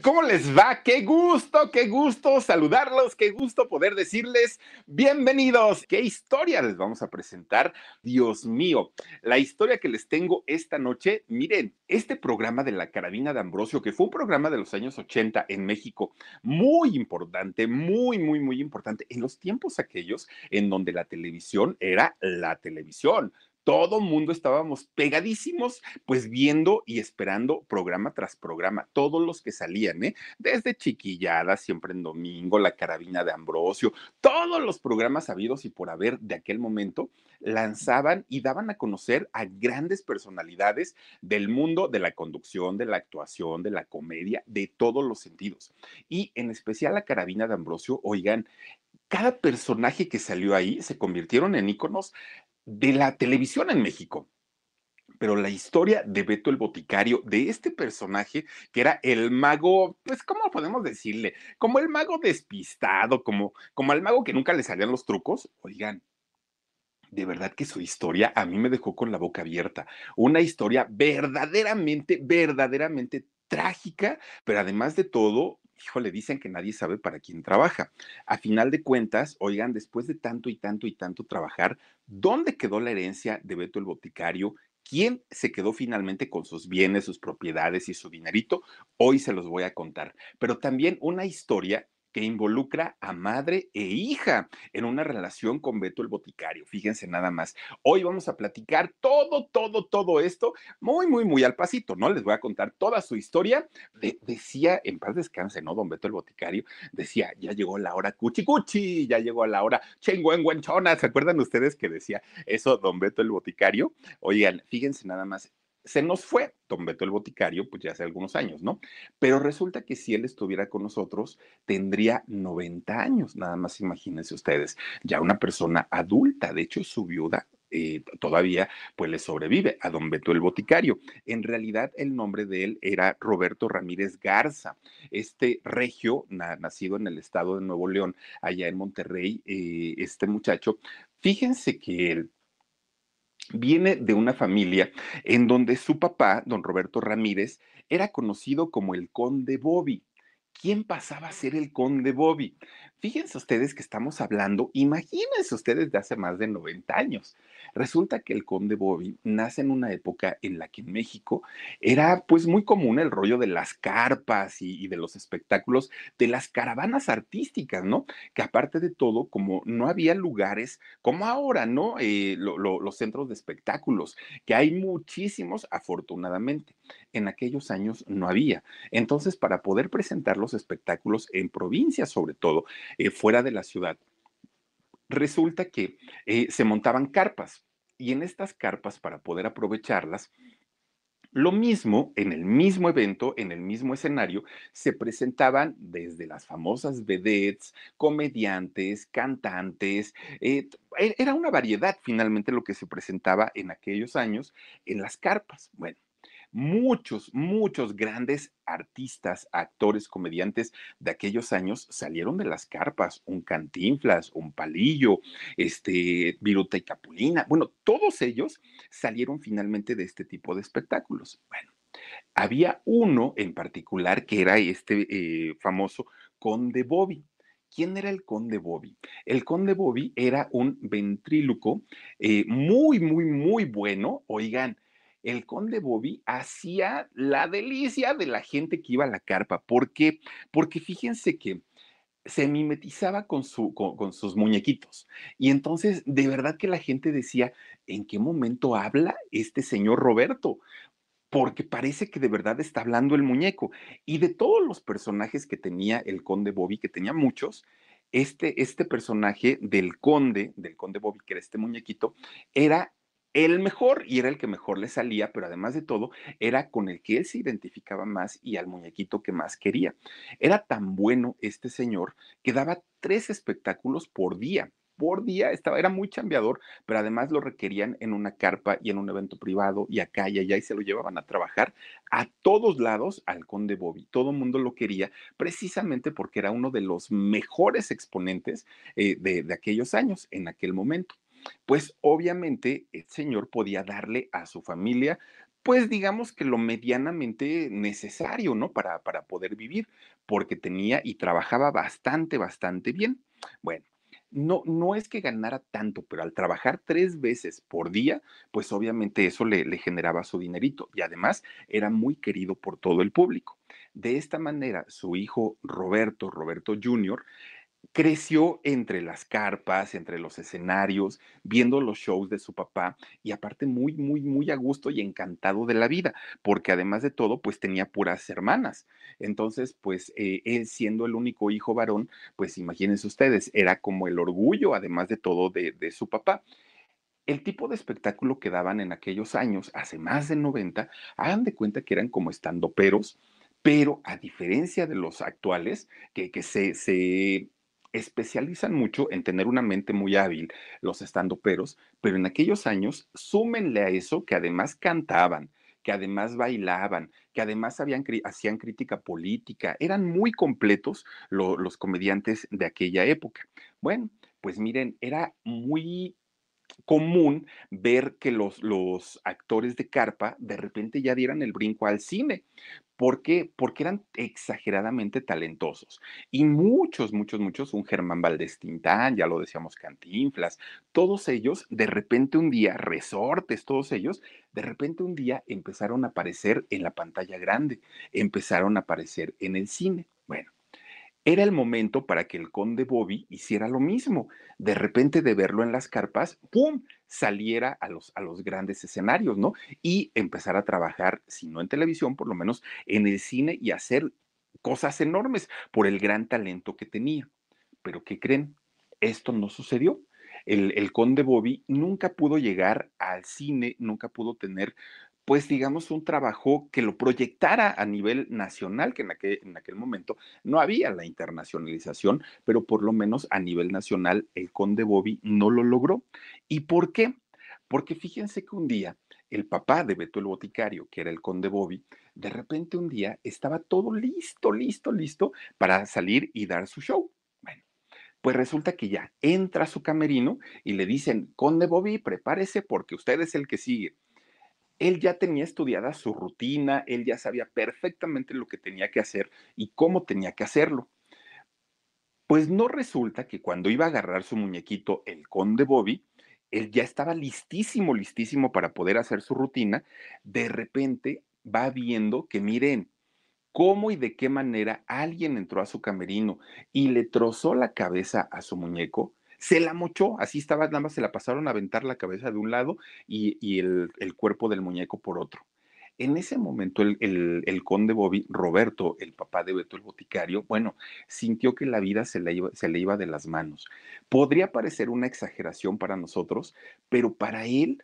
¿Cómo les va? Qué gusto, qué gusto saludarlos, qué gusto poder decirles bienvenidos. ¿Qué historia les vamos a presentar? Dios mío, la historia que les tengo esta noche, miren, este programa de la carabina de Ambrosio, que fue un programa de los años 80 en México, muy importante, muy, muy, muy importante, en los tiempos aquellos en donde la televisión era la televisión todo mundo estábamos pegadísimos, pues viendo y esperando programa tras programa, todos los que salían, ¿eh? Desde Chiquillada, siempre en domingo, La Carabina de Ambrosio, todos los programas habidos y por haber de aquel momento lanzaban y daban a conocer a grandes personalidades del mundo de la conducción, de la actuación, de la comedia, de todos los sentidos. Y en especial La Carabina de Ambrosio, oigan, cada personaje que salió ahí se convirtieron en íconos de la televisión en México. Pero la historia de Beto el Boticario, de este personaje que era el mago, pues, ¿cómo podemos decirle? Como el mago despistado, como, como el mago que nunca le salían los trucos. Oigan, de verdad que su historia a mí me dejó con la boca abierta. Una historia verdaderamente, verdaderamente trágica, pero además de todo, híjole, dicen que nadie sabe para quién trabaja. A final de cuentas, oigan, después de tanto y tanto y tanto trabajar, ¿dónde quedó la herencia de Beto el Boticario? ¿Quién se quedó finalmente con sus bienes, sus propiedades y su dinerito? Hoy se los voy a contar. Pero también una historia que involucra a madre e hija en una relación con Beto el Boticario. Fíjense nada más. Hoy vamos a platicar todo, todo, todo esto muy, muy, muy al pasito, ¿no? Les voy a contar toda su historia. decía, en paz descanse, ¿no? Don Beto el Boticario decía, ya llegó la hora cuchi cuchi, ya llegó la hora chingüengüenchona. ¿Se acuerdan ustedes que decía eso, Don Beto el Boticario? Oigan, fíjense nada más, se nos fue Don Beto el Boticario, pues ya hace algunos años, ¿no? Pero resulta que si él estuviera con nosotros, tendría 90 años, nada más imagínense ustedes, ya una persona adulta, de hecho su viuda eh, todavía pues le sobrevive a don Beto el Boticario. En realidad el nombre de él era Roberto Ramírez Garza, este regio nacido en el estado de Nuevo León, allá en Monterrey, eh, este muchacho, fíjense que él viene de una familia en donde su papá, don Roberto Ramírez, era conocido como el conde Bobby. ¿Quién pasaba a ser el conde Bobby? Fíjense ustedes que estamos hablando, imagínense ustedes de hace más de 90 años. Resulta que el conde Bobby nace en una época en la que en México era pues muy común el rollo de las carpas y, de los espectáculos, de las caravanas artísticas, ¿no? Que aparte de todo, como no había lugares como ahora, ¿no? Eh, los centros de espectáculos, que hay muchísimos, afortunadamente. En aquellos años no había. Entonces, para poder presentar los espectáculos en provincias sobre todo, eh, fuera de la ciudad, resulta que eh, se montaban carpas y en estas carpas, para poder aprovecharlas, lo mismo, en el mismo evento, en el mismo escenario, se presentaban desde las famosas vedettes, comediantes, cantantes. Eh, e, era una variedad finalmente lo que se presentaba en aquellos años en las carpas. Bueno, muchos, muchos grandes artistas, actores, comediantes de aquellos años salieron de las carpas, un Cantinflas, un Palillo, este, Viruta y Capulina, bueno, todos ellos salieron finalmente de este tipo de espectáculos. Bueno, había uno en particular que era este eh, famoso Conde Bobby. ¿Quién era el conde Bobby? El conde Bobby era un ventríloco eh, muy, muy, muy bueno. Oigan, el conde Bobby hacía la delicia de la gente que iba a la carpa. ¿Por qué? Porque fíjense que se mimetizaba con, su, con, sus muñequitos. Y entonces, de verdad que la gente decía, ¿en qué momento habla este señor Roberto? Porque parece que de verdad está hablando el muñeco. Y de todos los personajes que tenía el conde Bobby, que tenía muchos, este, este personaje del conde, del conde Bobby, que era este muñequito, era el mejor y era el que mejor le salía, pero además de todo, era con el que él se identificaba más y al muñequito que más quería. Era tan bueno este señor que daba tres espectáculos por día por día, estaba, era muy chambeador, pero además lo requerían en una carpa y en un evento privado y acá y allá y se lo llevaban a trabajar a todos lados al conde Bobby. Todo el mundo lo quería precisamente porque era uno de los mejores exponentes eh, de, de aquellos años, en aquel momento. Pues obviamente el señor podía darle a su familia pues digamos que lo medianamente necesario, ¿no? Para, para poder vivir, porque tenía y trabajaba bastante, bastante bien. Bueno, no, no es que ganara tanto, pero al trabajar tres veces por día, pues obviamente eso le, le generaba su dinerito y además era muy querido por todo el público. De esta manera, su hijo Roberto, Roberto Jr., creció entre las carpas, entre los escenarios, viendo los shows de su papá y aparte muy, muy, muy a gusto y encantado de la vida, porque además de todo, pues tenía puras hermanas. Entonces, pues eh, él siendo el único hijo varón, pues imagínense ustedes, era como el orgullo, además de todo, de, de su papá. El tipo de espectáculo que daban en aquellos años, hace más de 90, hagan de cuenta que eran como estandoperos, pero a diferencia de los actuales, que, que se especializan mucho en tener una mente muy hábil, los estandoperos, pero en aquellos años, súmenle a eso que además cantaban, que además bailaban, que además hacían crítica política, eran muy completos lo, los comediantes de aquella época. Bueno, pues miren, era muy común ver que los, los actores de carpa de repente ya dieran el brinco al cine. ¿Por qué? Porque eran exageradamente talentosos. Y muchos, muchos, muchos, un Germán Valdés Tintán, ya lo decíamos, Cantinflas, todos ellos, de repente un día, resortes, todos ellos, de repente un día empezaron a aparecer en la pantalla grande, empezaron a aparecer en el cine. Bueno, era el momento para que el conde Bobby hiciera lo mismo. De repente de verlo en las carpas, ¡pum! saliera a los, a los grandes escenarios, ¿no? Y empezar a trabajar, si no en televisión, por lo menos en el cine y hacer cosas enormes por el gran talento que tenía. Pero ¿qué creen? Esto no sucedió. El, el, conde Bobby nunca pudo llegar al cine, nunca pudo tener pues digamos, un trabajo que lo proyectara a nivel nacional, que en aquel, en aquel, momento no había la internacionalización, pero por lo menos a nivel nacional el conde Bobby no lo logró. ¿Y por qué? Porque fíjense que un día el papá de Beto el Boticario, que era el conde Bobby, de repente un día estaba todo listo, listo, listo para salir y dar su show. Bueno, pues resulta que ya entra su camerino y le dicen, conde Bobby, prepárese porque usted es el que sigue él ya tenía estudiada su rutina, él ya sabía perfectamente lo que tenía que hacer y cómo tenía que hacerlo. Pues no resulta que cuando iba a agarrar su muñequito, el conde Bobby, él ya estaba listísimo, listísimo para poder hacer su rutina, de repente va viendo que miren cómo y de qué manera alguien entró a su camerino y le trozó la cabeza a su muñeco se la mochó, así estaba, nada más se la pasaron a aventar la cabeza de un lado y, el, cuerpo del muñeco por otro. En ese momento el, el, conde Bobby, Roberto, el papá de Beto el Boticario, bueno, sintió que la vida se le, iba, se le iba de las manos. Podría parecer una exageración para nosotros, pero para él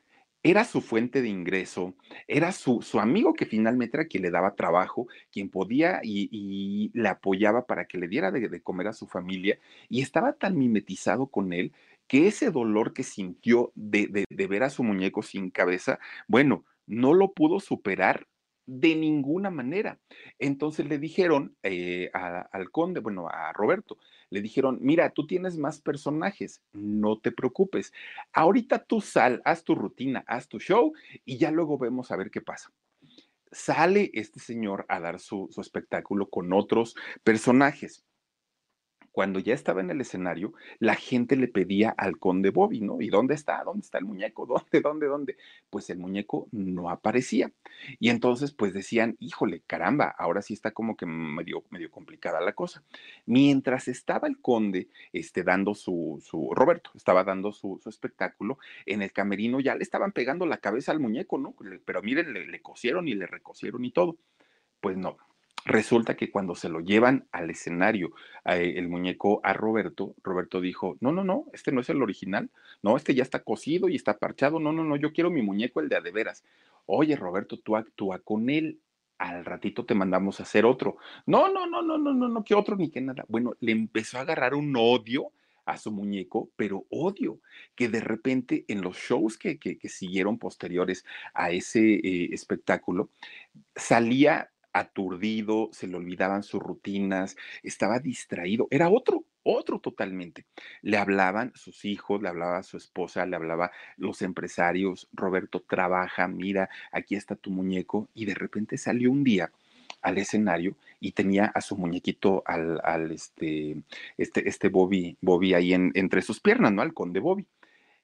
era su fuente de ingreso, era su, su, amigo que finalmente era quien le daba trabajo, quien podía y, y le apoyaba para que le diera de, comer a su familia, y estaba tan mimetizado con él que ese dolor que sintió de, de ver a su muñeco sin cabeza, bueno, no lo pudo superar de ninguna manera. Entonces le dijeron eh, al conde, bueno, a Roberto, le dijeron, mira, tú tienes más personajes, no te preocupes. Ahorita tú sal, haz tu rutina, haz tu show y ya luego vemos a ver qué pasa. Sale este señor a dar su, su espectáculo con otros personajes cuando ya estaba en el escenario, la gente le pedía al conde Bobby, ¿no? ¿Y dónde está? ¿Dónde está el muñeco? ¿Dónde, dónde, dónde? Pues el muñeco no aparecía. Y entonces, pues decían, híjole, caramba, ahora sí está como que medio, medio complicada la cosa. Mientras estaba el conde este, dando su, su Roberto, estaba dando su, su, espectáculo, en el camerino ya le estaban pegando la cabeza al muñeco, ¿no? Pero miren, le, le cosieron y le recosieron y todo. Pues no, Resulta que cuando se lo llevan al escenario, eh, el muñeco a Roberto, Roberto dijo, no, no, no, este no es el original, no, este ya está cosido y está parchado, no, no, no, yo quiero mi muñeco, el de a de veras. Oye, Roberto, tú actúa con él, al ratito te mandamos a hacer otro. No, no, no, no, no, no, no, que otro ni que nada. Bueno, le empezó a agarrar un odio a su muñeco, pero odio que de repente en los shows que, que, siguieron posteriores a ese eh, espectáculo, salía aturdido, se le olvidaban sus rutinas, estaba distraído, era otro, otro totalmente. Le hablaban sus hijos, le hablaba su esposa, le hablaba los empresarios, Roberto trabaja, mira, aquí está tu muñeco, y de repente salió un día al escenario y tenía a su muñequito al, este, este, este Bobby, Bobby ahí en, entre sus piernas, ¿no? Al conde Bobby.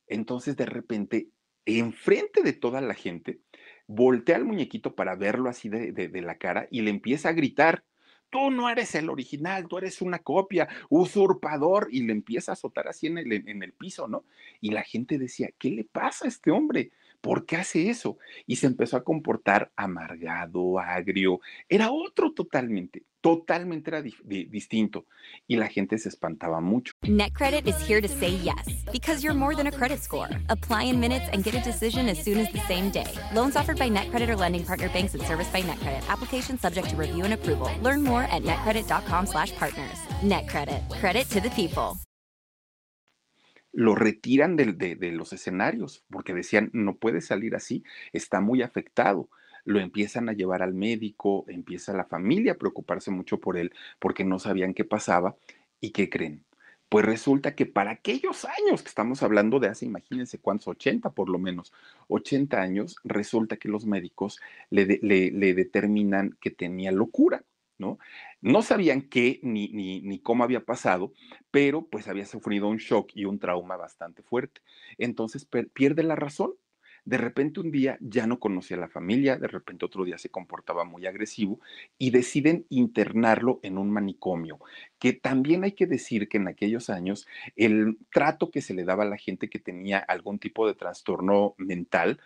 Entonces, de repente, enfrente de toda la gente, voltea al muñequito para verlo así de, la cara y le empieza a gritar, tú no eres el original, tú eres una copia, usurpador, y le empieza a azotar así en el, en el piso, ¿no? Y la gente decía, ¿qué le pasa a este hombre? ¿por qué hace eso? Y se empezó a comportar amargado, agrio, era otro totalmente, totalmente era di distinto y la gente se espantaba mucho. NetCredit is here to say yes because you're more than a credit score. Apply in minutes and get a decision as soon as the same day. Loans offered by NetCredit or lending partner banks and serviced by NetCredit. Application subject to review and approval. Learn more at netcredit.com/partners. NetCredit. Credit to the people. lo retiran de, los escenarios porque decían, no puede salir así, está muy afectado. Lo empiezan a llevar al médico, empieza la familia a preocuparse mucho por él porque no sabían qué pasaba. ¿Y qué creen? Pues resulta que para aquellos años que estamos hablando de hace, imagínense cuántos, 80 por lo menos, 80 años, resulta que los médicos le, determinan que tenía locura ¿no? No sabían qué ni, ni, cómo había pasado, pero pues había sufrido un shock y un trauma bastante fuerte. Entonces pierde la razón. De repente un día ya no conocía a la familia, de repente otro día se comportaba muy agresivo y deciden internarlo en un manicomio, que también hay que decir que en aquellos años el trato que se le daba a la gente que tenía algún tipo de trastorno mental,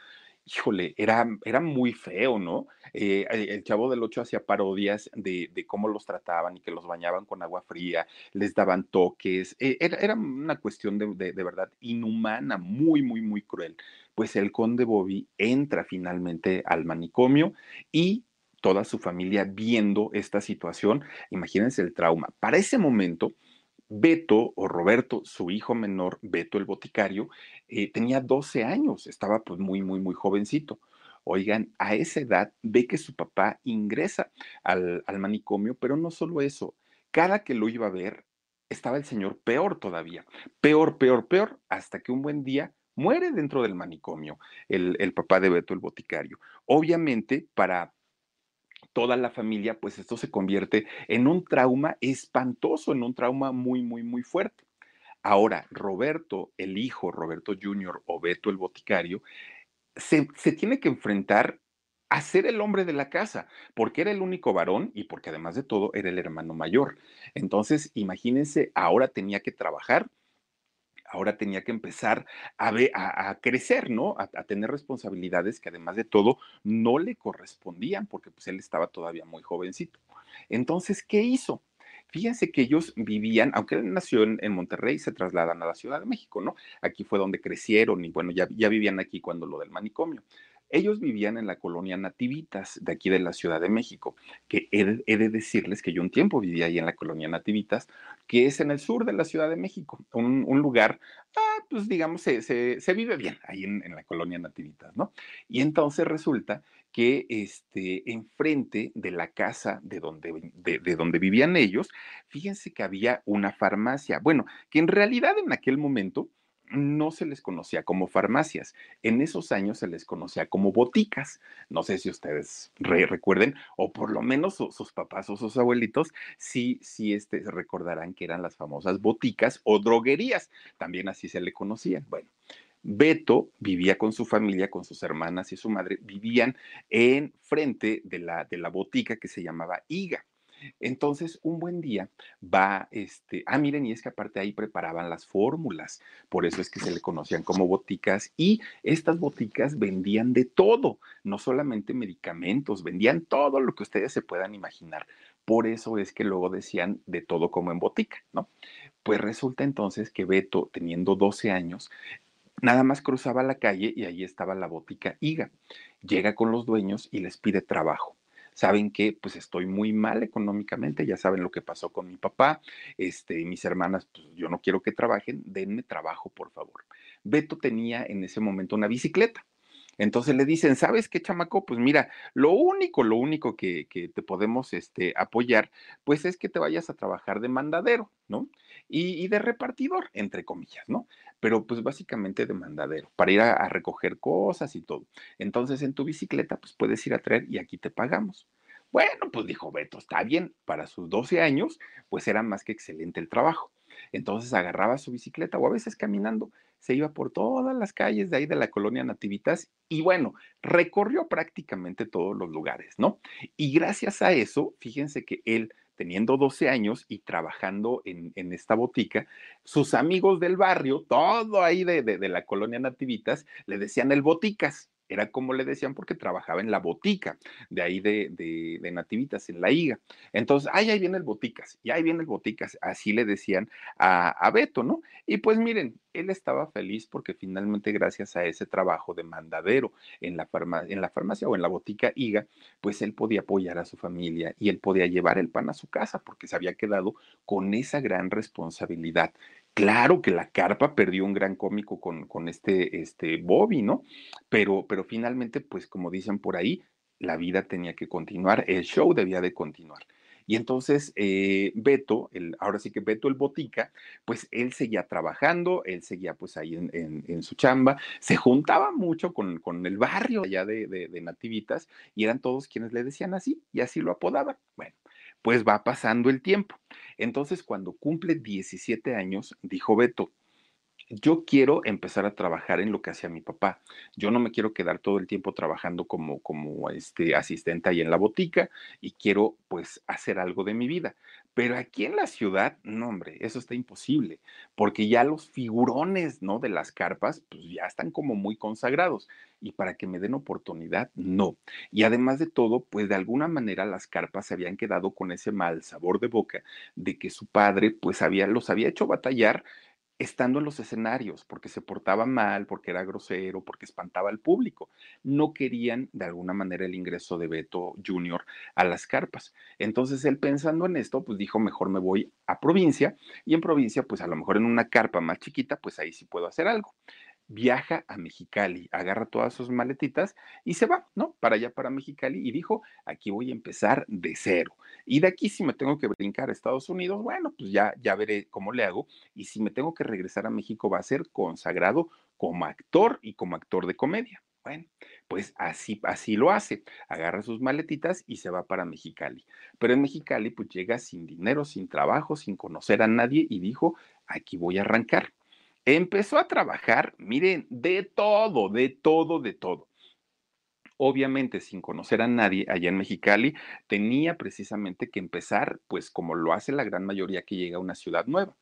híjole, era, era muy feo, ¿no? Eh, el Chavo del Ocho hacía parodias de, cómo los trataban y que los bañaban con agua fría, les daban toques, eh, era, una cuestión de, de, verdad inhumana, muy, muy, muy cruel. Pues el conde Bobby entra finalmente al manicomio y toda su familia viendo esta situación, imagínense el trauma. Para ese momento, Beto o Roberto, su hijo menor, Beto el boticario, eh, tenía 12 años, estaba pues muy, muy, muy jovencito. Oigan, a esa edad ve que su papá ingresa al, manicomio, pero no solo eso, cada que lo iba a ver, estaba el señor peor todavía, peor, peor, peor, hasta que un buen día muere dentro del manicomio el papá de Beto el boticario. Obviamente, para toda la familia, pues esto se convierte en un trauma espantoso, en un trauma muy, muy, muy fuerte. Ahora, Roberto, el hijo, Roberto Jr. o Beto el boticario, se, tiene que enfrentar a ser el hombre de la casa, porque era el único varón y porque además de todo era el hermano mayor. Entonces, imagínense, ahora tenía que trabajar, ahora tenía que empezar a, a, crecer, ¿no? A, tener responsabilidades que además de todo no le correspondían porque pues él estaba todavía muy jovencito. Entonces, ¿qué hizo? Fíjense que ellos vivían, aunque él nació en, Monterrey, se trasladan a la Ciudad de México, ¿no? Aquí fue donde crecieron y bueno, ya, ya vivían aquí cuando lo del manicomio. Ellos vivían en la colonia Nativitas, de aquí de la Ciudad de México, que he de, decirles que yo un tiempo vivía ahí en la colonia Nativitas, que es en el sur de la Ciudad de México, un, lugar, ah, pues digamos, se, vive bien ahí en, la colonia Nativitas, ¿no? Y entonces resulta que este, enfrente de la casa de donde, de donde vivían ellos, fíjense que había una farmacia, bueno, que en realidad en aquel momento no se les conocía como farmacias. En esos años se les conocía como boticas. No sé si ustedes recuerden, o por lo menos sus papás o sus abuelitos, sí, sí este, recordarán que eran las famosas boticas o droguerías. También así se le conocían. Bueno. Beto vivía con su familia, con sus hermanas y su madre, vivían en frente de la, de la botica que se llamaba Iga. Entonces, un buen día va, este, ah, miren, y es que aparte ahí preparaban las fórmulas, por eso es que se le conocían como boticas, y estas boticas vendían de todo, no solamente medicamentos, vendían todo lo que ustedes se puedan imaginar. Por eso es que luego decían de todo como en botica, ¿no? Pues resulta entonces que Beto, teniendo 12 años, nada más cruzaba la calle y ahí estaba la botica Iga. Llega con los dueños y les pide trabajo saben que pues estoy muy mal económicamente, ya saben lo que pasó con mi papá, este, mis hermanas, pues yo no quiero que trabajen, denme trabajo, por favor. Beto tenía en ese momento una bicicleta. Entonces le dicen, ¿sabes qué, chamaco? Pues mira, lo único, lo único que, que te podemos este, apoyar, pues es que te vayas a trabajar de mandadero, ¿no? Y, de repartidor, entre comillas, ¿no? Pero pues básicamente de mandadero, para ir a, a, recoger cosas y todo. Entonces en tu bicicleta, pues puedes ir a traer y aquí te pagamos. Bueno, pues dijo Beto, está bien, para sus 12 años, pues era más que excelente el trabajo. Entonces agarraba su bicicleta o a veces caminando, se iba por todas las calles de ahí de la colonia Nativitas y bueno, recorrió prácticamente todos los lugares, ¿no? Y gracias a eso, fíjense que él, teniendo 12 años y trabajando en, esta botica, sus amigos del barrio, todo ahí de, de la colonia Nativitas, le decían el boticas era como le decían porque trabajaba en la botica, de ahí de, de, Nativitas, en la IGA. Entonces, ay, ahí viene el boticas, y ahí viene el boticas, así le decían a, a Beto, ¿no? Y pues miren, él estaba feliz porque finalmente gracias a ese trabajo de mandadero en la, farma, en la farmacia o en la botica IGA, pues él podía apoyar a su familia y él podía llevar el pan a su casa porque se había quedado con esa gran responsabilidad. Claro que la carpa perdió un gran cómico con, con este, este Bobby, ¿no? Pero, pero finalmente, pues como dicen por ahí, la vida tenía que continuar, el show debía de continuar. Y entonces eh, Beto, el, ahora sí que Beto el Botica, pues él seguía trabajando, él seguía pues ahí en, en, su chamba, se juntaba mucho con, con el barrio allá de, de, de, Nativitas y eran todos quienes le decían así y así lo apodaban. Bueno, pues va pasando el tiempo. Entonces, cuando cumple 17 años, dijo Beto, yo quiero empezar a trabajar en lo que hacía mi papá. Yo no me quiero quedar todo el tiempo trabajando como, como este asistente ahí en la botica y quiero pues hacer algo de mi vida. Pero aquí en la ciudad, no, hombre, eso está imposible, porque ya los figurones, ¿no? De las carpas, pues ya están como muy consagrados. Y para que me den oportunidad, no. Y además de todo, pues de alguna manera las carpas se habían quedado con ese mal sabor de boca de que su padre, pues había, los había hecho batallar estando en los escenarios, porque se portaba mal, porque era grosero, porque espantaba al público. No querían de alguna manera el ingreso de Beto Jr. a las carpas. Entonces él pensando en esto, pues dijo, mejor me voy a provincia y en provincia, pues a lo mejor en una carpa más chiquita, pues ahí sí puedo hacer algo viaja a Mexicali, agarra todas sus maletitas y se va, ¿no? Para allá, para Mexicali, y dijo, aquí voy a empezar de cero. Y de aquí, si me tengo que brincar a Estados Unidos, bueno, pues ya, ya veré cómo le hago. Y si me tengo que regresar a México, va a ser consagrado como actor y como actor de comedia. Bueno, pues así, así lo hace. Agarra sus maletitas y se va para Mexicali. Pero en Mexicali, pues llega sin dinero, sin trabajo, sin conocer a nadie y dijo, aquí voy a arrancar empezó a trabajar, miren, de todo, de todo, de todo. Obviamente, sin conocer a nadie allá en Mexicali, tenía precisamente que empezar, pues como lo hace la gran mayoría que llega a una ciudad nueva.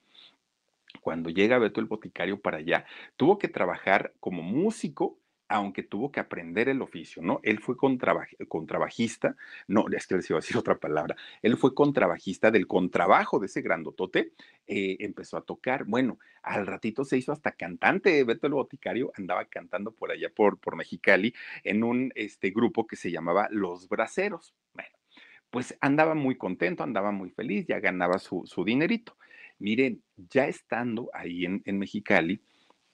Cuando llega Beto el Boticario para allá, tuvo que trabajar como músico aunque tuvo que aprender el oficio, ¿no? Él fue contrabajista, no, es que les iba a decir otra palabra, él fue contrabajista del contrabajo de ese grandotote, eh, empezó a tocar, bueno, al ratito se hizo hasta cantante, Beto el Boticario andaba cantando por allá por, por Mexicali en un este, grupo que se llamaba Los Braceros, bueno, pues andaba muy contento, andaba muy feliz, ya ganaba su, su dinerito. Miren, ya estando ahí en, en Mexicali,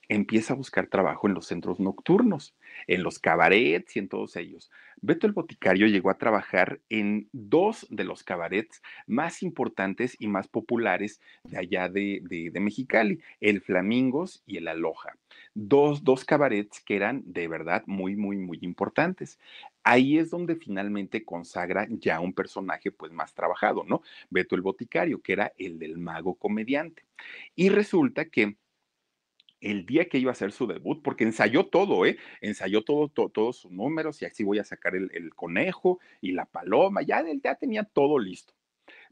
empieza a buscar trabajo en los centros nocturnos, en los cabarets y en todos ellos. Beto el Boticario llegó a trabajar en dos de los cabarets más importantes y más populares de allá de, de, Mexicali, el Flamingos y el Aloha. Dos, dos cabarets que eran de verdad muy, muy, muy importantes. Ahí es donde finalmente consagra ya un personaje pues más trabajado, ¿no? Beto el Boticario, que era el del mago comediante. Y resulta que el día que iba a hacer su debut, porque ensayó todo, ¿eh? Ensayó todo, todo todos sus números y así voy a sacar el, el, conejo y la paloma, ya, ya tenía todo listo.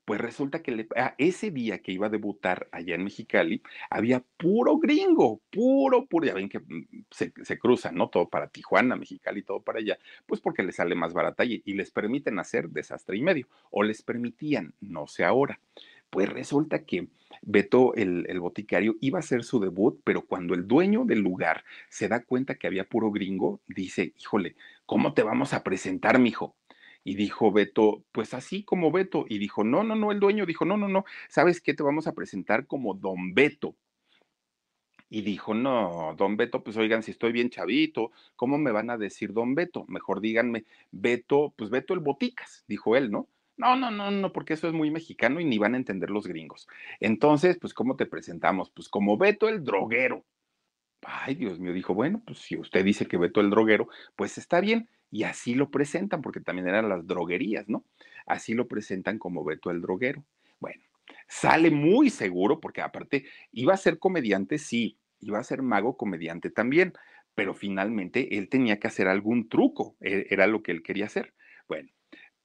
Pues resulta que ah, ese día que iba a debutar allá en Mexicali, había puro gringo, puro, puro, ya ven que mm, se, cruzan, ¿no? Todo para Tijuana, Mexicali, todo para allá, pues porque les sale más barata y les permiten hacer desastre y medio, o les permitían, no sé ahora. Pues resulta que Beto, el, el, boticario, iba a hacer su debut, pero cuando el dueño del lugar se da cuenta que había puro gringo, dice, híjole, ¿cómo te vamos a presentar, mijo? Y dijo Beto, pues así como Beto. Y dijo, no, no, no, el dueño dijo, no, no, no, ¿sabes qué? Te vamos a presentar como Don Beto. Y dijo, no, don Beto, pues oigan, si estoy bien chavito, ¿cómo me van a decir don Beto? Mejor díganme, Beto, pues Beto el Boticas, dijo él, ¿no? No, no, no, no, porque eso es muy mexicano y ni van a entender los gringos. Entonces, pues, ¿cómo te presentamos? Pues como Beto el droguero. Ay, Dios mío, dijo, bueno, pues si usted dice que Beto el droguero, pues está bien. Y así lo presentan, porque también eran las droguerías, ¿no? Así lo presentan como Beto el droguero. Bueno, sale muy seguro, porque aparte iba a ser comediante, sí, iba a ser mago comediante también, pero finalmente él tenía que hacer algún truco, e, era lo que él quería hacer. Bueno,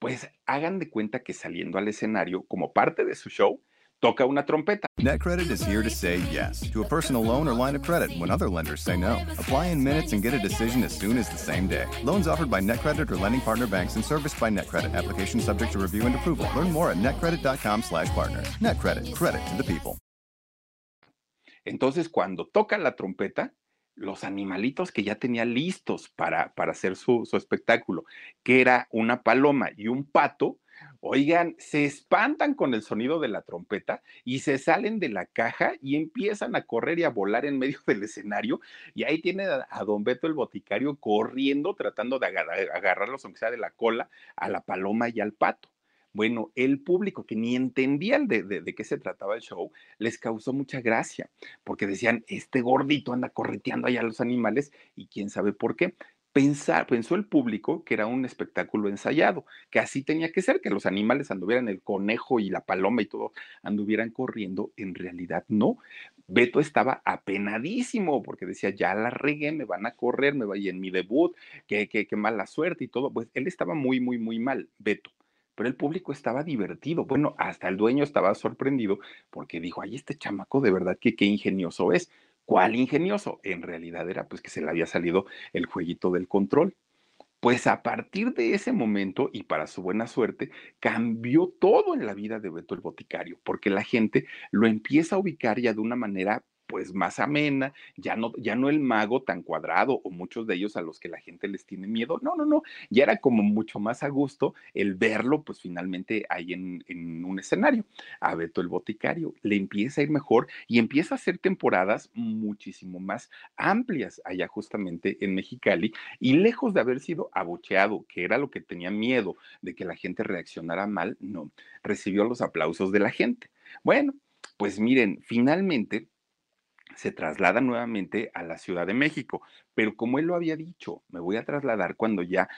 pues hagan de cuenta que saliendo al escenario como parte de su show, toca una trompeta. NetCredit is here to say yes to a personal loan or line of credit when other lenders say no. Apply in minutes and get a decision as soon as the same day. Loans offered by NetCredit or lending partner banks and serviced by NetCredit. Application subject to review and approval. Learn more at netcredit.com/partner. NetCredit. Credit to the people. Entonces, cuando toca la trompeta, los animalitos que ya tenía listos para, para hacer su, su espectáculo, que era una paloma y un pato, Oigan, se espantan con el sonido de la trompeta y se salen de la caja y empiezan a correr y a volar en medio del escenario. Y ahí tiene a, don Beto el boticario corriendo, tratando de agarrarlos, aunque sea de la cola, a la paloma y al pato. Bueno, el público que ni entendía de, de, qué se trataba el show, les causó mucha gracia, porque decían, este gordito anda correteando allá a los animales y quién sabe por qué. Pensar, pensó el público que era un espectáculo ensayado, que así tenía que ser, que los animales anduvieran, el conejo y la paloma y todo, anduvieran corriendo, en realidad no. Beto estaba apenadísimo porque decía, ya la regué, me van a correr, me va en mi debut, qué, qué, qué mala suerte y todo. Pues él estaba muy, muy, muy mal, Beto pero el público estaba divertido. Bueno, hasta el dueño estaba sorprendido porque dijo, ay, este chamaco de verdad que qué ingenioso es. ¿Cuál ingenioso? En realidad era pues que se le había salido el jueguito del control. Pues a partir de ese momento, y para su buena suerte, cambió todo en la vida de Beto el Boticario, porque la gente lo empieza a ubicar ya de una manera pues más amena, ya no, ya no el mago tan cuadrado o muchos de ellos a los que la gente les tiene miedo, no, no, no, ya era como mucho más a gusto el verlo pues finalmente ahí en, en un escenario. A Beto el Boticario le empieza a ir mejor y empieza a hacer temporadas muchísimo más amplias allá justamente en Mexicali y lejos de haber sido abucheado, que era lo que tenía miedo de que la gente reaccionara mal, no, recibió los aplausos de la gente. Bueno, pues miren, finalmente se traslada nuevamente a la Ciudad de México, pero como él lo había dicho, me voy a trasladar cuando ya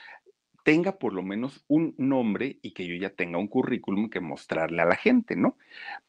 tenga por lo menos un nombre y que yo ya tenga un currículum que mostrarle a la gente, ¿no?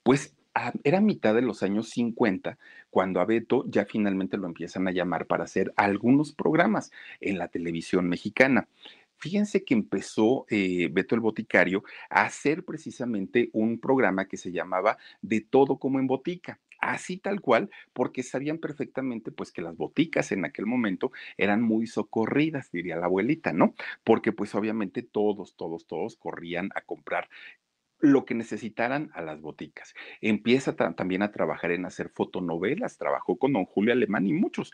Pues ah, era mitad de los años 50 cuando a Beto ya finalmente lo empiezan a llamar para hacer algunos programas en la televisión mexicana. Fíjense que empezó eh, Beto el Boticario a hacer precisamente un programa que se llamaba De todo como en botica así tal cual, porque sabían perfectamente pues que las boticas en aquel momento eran muy socorridas, diría la abuelita, ¿no? Porque pues obviamente todos, todos, todos corrían a comprar lo que necesitaran a las boticas. Empieza también a trabajar en hacer fotonovelas, trabajó con don Julio Alemán y muchos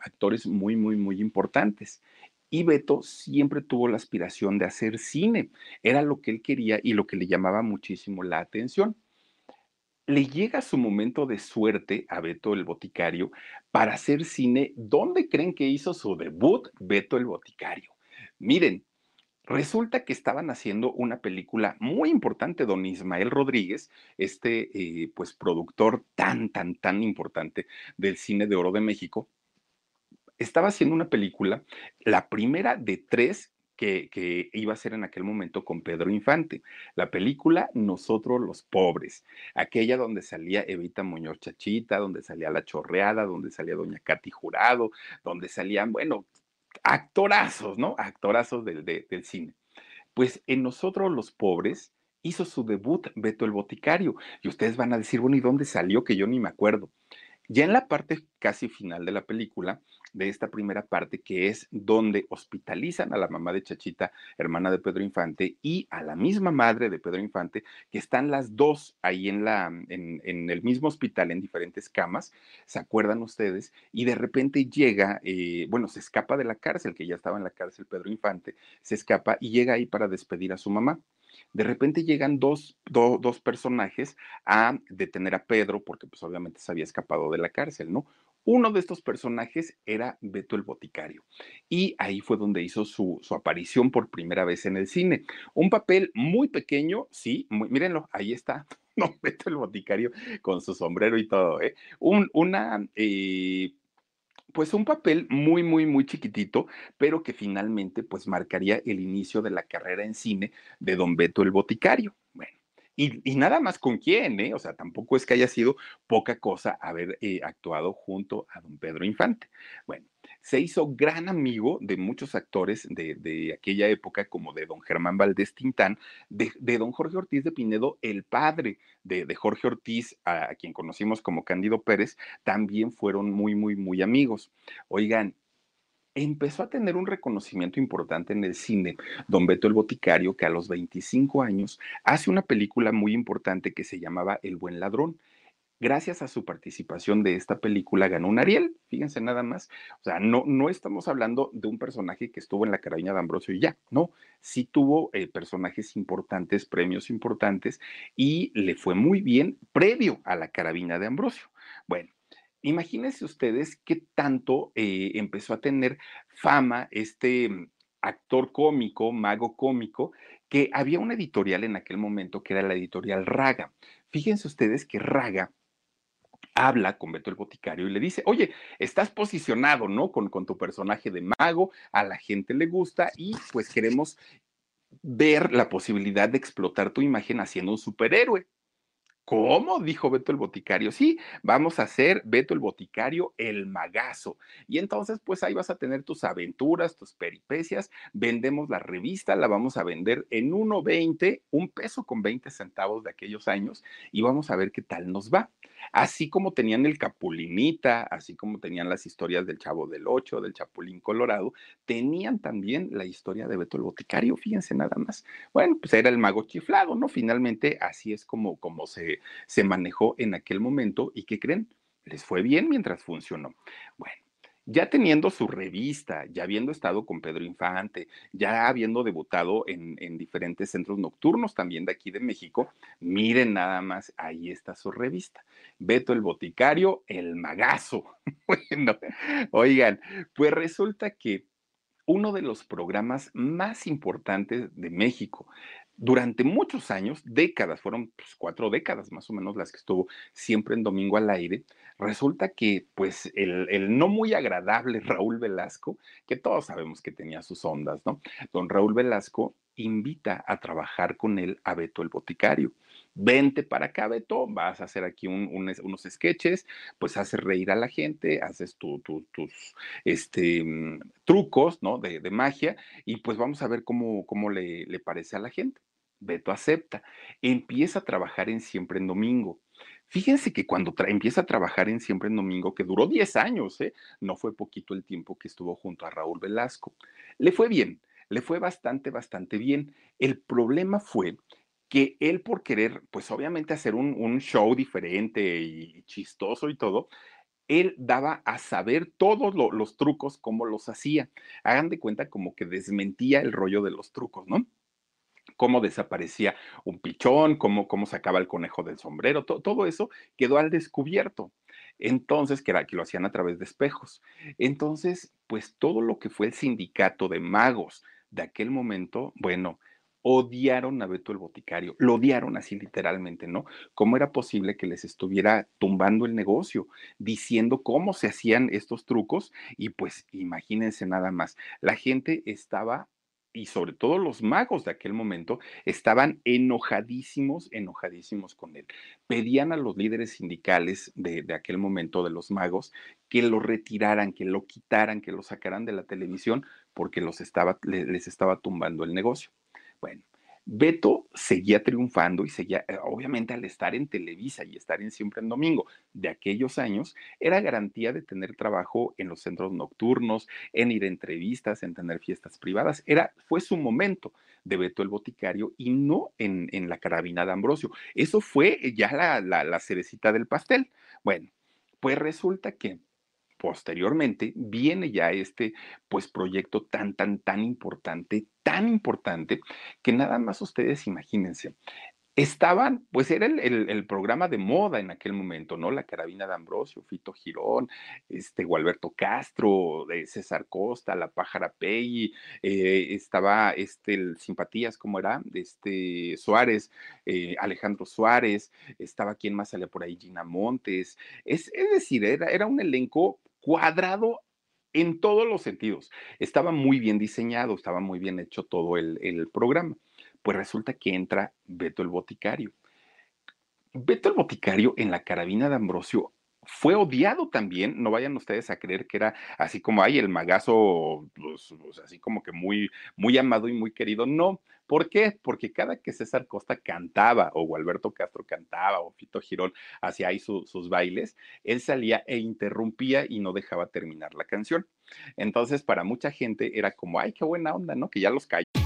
actores muy, muy, muy importantes. Y Beto siempre tuvo la aspiración de hacer cine, era lo que él quería y lo que le llamaba muchísimo la atención le llega su momento de suerte a Beto el Boticario para hacer cine. ¿Dónde creen que hizo su debut Beto el Boticario? Miren, resulta que estaban haciendo una película muy importante, don Ismael Rodríguez, este eh, pues productor tan, tan, tan importante del cine de oro de México. Estaba haciendo una película, la primera de tres que, iba a ser en aquel momento con Pedro Infante. La película Nosotros los Pobres, aquella donde salía Evita Muñoz Chachita, donde salía La Chorreada, donde salía Doña Katy Jurado, donde salían, bueno, actorazos, ¿no? Actorazos del, del cine. Pues en Nosotros los Pobres, hizo su debut Beto el Boticario. Y ustedes van a decir, bueno, ¿y dónde salió? Que yo ni me acuerdo. Ya en la parte casi final de la película, de esta primera parte, que es donde hospitalizan a la mamá de Chachita, hermana de Pedro Infante, y a la misma madre de Pedro Infante, que están las dos ahí en, la, en, el mismo hospital, en diferentes camas, ¿se acuerdan ustedes? Y de repente llega, eh, bueno, se escapa de la cárcel, que ya estaba en la cárcel Pedro Infante, se escapa y llega ahí para despedir a su mamá de repente llegan dos, dos personajes a detener a Pedro, porque pues obviamente se había escapado de la cárcel, ¿no? Uno de estos personajes era Beto el Boticario y ahí fue donde hizo su, su aparición por primera vez en el cine. Un papel muy pequeño, sí, mírenlo, ahí está, no, Beto el Boticario con su sombrero y todo, ¿eh? Un, una eh, pues un papel muy, muy, muy chiquitito, pero que finalmente pues marcaría el inicio de la carrera en cine de Don Beto el Boticario. Bueno. Y, nada más con quién, ¿eh? O sea, tampoco es que haya sido poca cosa haber eh, actuado junto a don Pedro Infante. Bueno, se hizo gran amigo de muchos actores de, aquella época, como de don Germán Valdés Tintán, de, don Jorge Ortiz de Pinedo, el padre de, Jorge Ortiz, a, quien conocimos como Cándido Pérez, también fueron muy, muy, muy amigos. Oigan, empezó a tener un reconocimiento importante en el cine, don Beto el Boticario, que a los 25 años hace una película muy importante que se llamaba El Buen Ladrón gracias a su participación de esta película ganó un Ariel, fíjense nada más. O sea, no, no estamos hablando de un personaje que estuvo en la carabina de Ambrosio y ya, no, sí tuvo eh, personajes importantes, premios importantes y le fue muy bien previo a la carabina de Ambrosio. Bueno. Imagínense ustedes qué tanto eh, empezó a tener fama este mm, actor cómico, mago cómico, que había una editorial en aquel momento que era la editorial Raga. Fíjense ustedes que Raga habla con Beto el Boticario y le dice, oye, estás posicionado, ¿no? Con, con tu personaje de mago, a la gente le gusta y pues queremos ver la posibilidad de explotar tu imagen haciendo un superhéroe. ¿Cómo? Dijo Beto el Boticario. Sí, vamos a hacer Beto el Boticario el magazo. Y entonces, pues ahí vas a tener tus aventuras, tus peripecias. Vendemos la revista, la vamos a vender en 1.20, un peso con 20 centavos de aquellos años, y vamos a ver qué tal nos va. Así como tenían el Capulinita, así como tenían las historias del Chavo del Ocho, del Chapulín Colorado, tenían también la historia de Beto el Boticario, fíjense nada más. Bueno, pues era el mago chiflado, ¿no? Finalmente, así es como, como se se, manejó en aquel momento y que creen, les fue bien mientras funcionó. Bueno, ya teniendo su revista, ya habiendo estado con Pedro Infante, ya habiendo debutado en, en, diferentes centros nocturnos también de aquí de México, miren nada más, ahí está su revista. Beto el Boticario, el magazo. bueno, oigan, pues resulta que uno de los programas más importantes de México, durante muchos años, décadas, fueron pues, cuatro décadas más o menos las que estuvo siempre en Domingo al aire, resulta que pues el, el, no muy agradable Raúl Velasco, que todos sabemos que tenía sus ondas, ¿no? Don Raúl Velasco invita a trabajar con él a Beto el Boticario. Vente para acá, Beto, vas a hacer aquí unos sketches, pues haces reír a la gente, haces tus este, mm, trucos, ¿no? De, magia, y pues vamos a ver cómo, le parece a la gente. Beto acepta. Empieza a trabajar en Siempre en Domingo. Fíjense que cuando empieza a trabajar en Siempre en Domingo, que duró 10 años, ¿eh? no fue poquito el tiempo que estuvo junto a Raúl Velasco, le fue bien, le fue bastante, bastante bien. El problema fue que él por querer, pues obviamente hacer un, show diferente y chistoso y todo, él daba a saber todos los trucos, cómo los hacía. Hagan de cuenta como que desmentía el rollo de los trucos, ¿no? cómo desaparecía un pichón, cómo, cómo sacaba el conejo del sombrero, todo eso quedó al descubierto. Entonces, que era que lo hacían a través de espejos. Entonces, pues todo lo que fue el sindicato de magos de aquel momento, bueno, odiaron a Beto el Boticario, lo odiaron así literalmente, ¿no? ¿Cómo era posible que les estuviera tumbando el negocio, diciendo cómo se hacían estos trucos? Y pues imagínense nada más, la gente estaba y sobre todo los magos de aquel momento estaban enojadísimos, enojadísimos con él. Pedían a los líderes sindicales de, aquel momento de los magos que lo retiraran, que lo quitaran, que lo sacaran de la televisión porque los estaba, les estaba tumbando el negocio. Bueno, Beto seguía triunfando y seguía, eh, obviamente al estar en Televisa y estar en Siempre en Domingo de aquellos años, era garantía de tener trabajo en los centros nocturnos, en ir a entrevistas, en tener fiestas privadas. Era, fue su momento de Beto el Boticario y no en, en la carabina de Ambrosio. Eso fue ya la, la, la cerecita del pastel. Bueno, pues resulta que posteriormente viene ya este pues proyecto tan tan tan importante, tan importante que nada más ustedes imagínense. Estaban, pues era el, el, programa de moda en aquel momento, ¿no? La carabina de Ambrosio, Fito Girón, este, Gualberto Castro, de César Costa, La Pájara Pei, eh, estaba este, el Simpatías, ¿cómo era? Este, Suárez, eh, Alejandro Suárez, estaba quien más sale por ahí, Gina Montes, es, es decir, era, era un elenco cuadrado en todos los sentidos. Estaba muy bien diseñado, estaba muy bien hecho todo el, el, programa. Pues resulta que entra Beto el Boticario. Beto el Boticario en la carabina de Ambrosio fue odiado también, no vayan ustedes a creer que era así como, hay el magazo, pues, así como que muy, muy amado y muy querido. No, ¿por qué? Porque cada que César Costa cantaba, o Gualberto Castro cantaba, o Fito Girón hacía ahí su, sus bailes, él salía e interrumpía y no dejaba terminar la canción. Entonces, para mucha gente era como, ay, qué buena onda, ¿no? Que ya los cayó.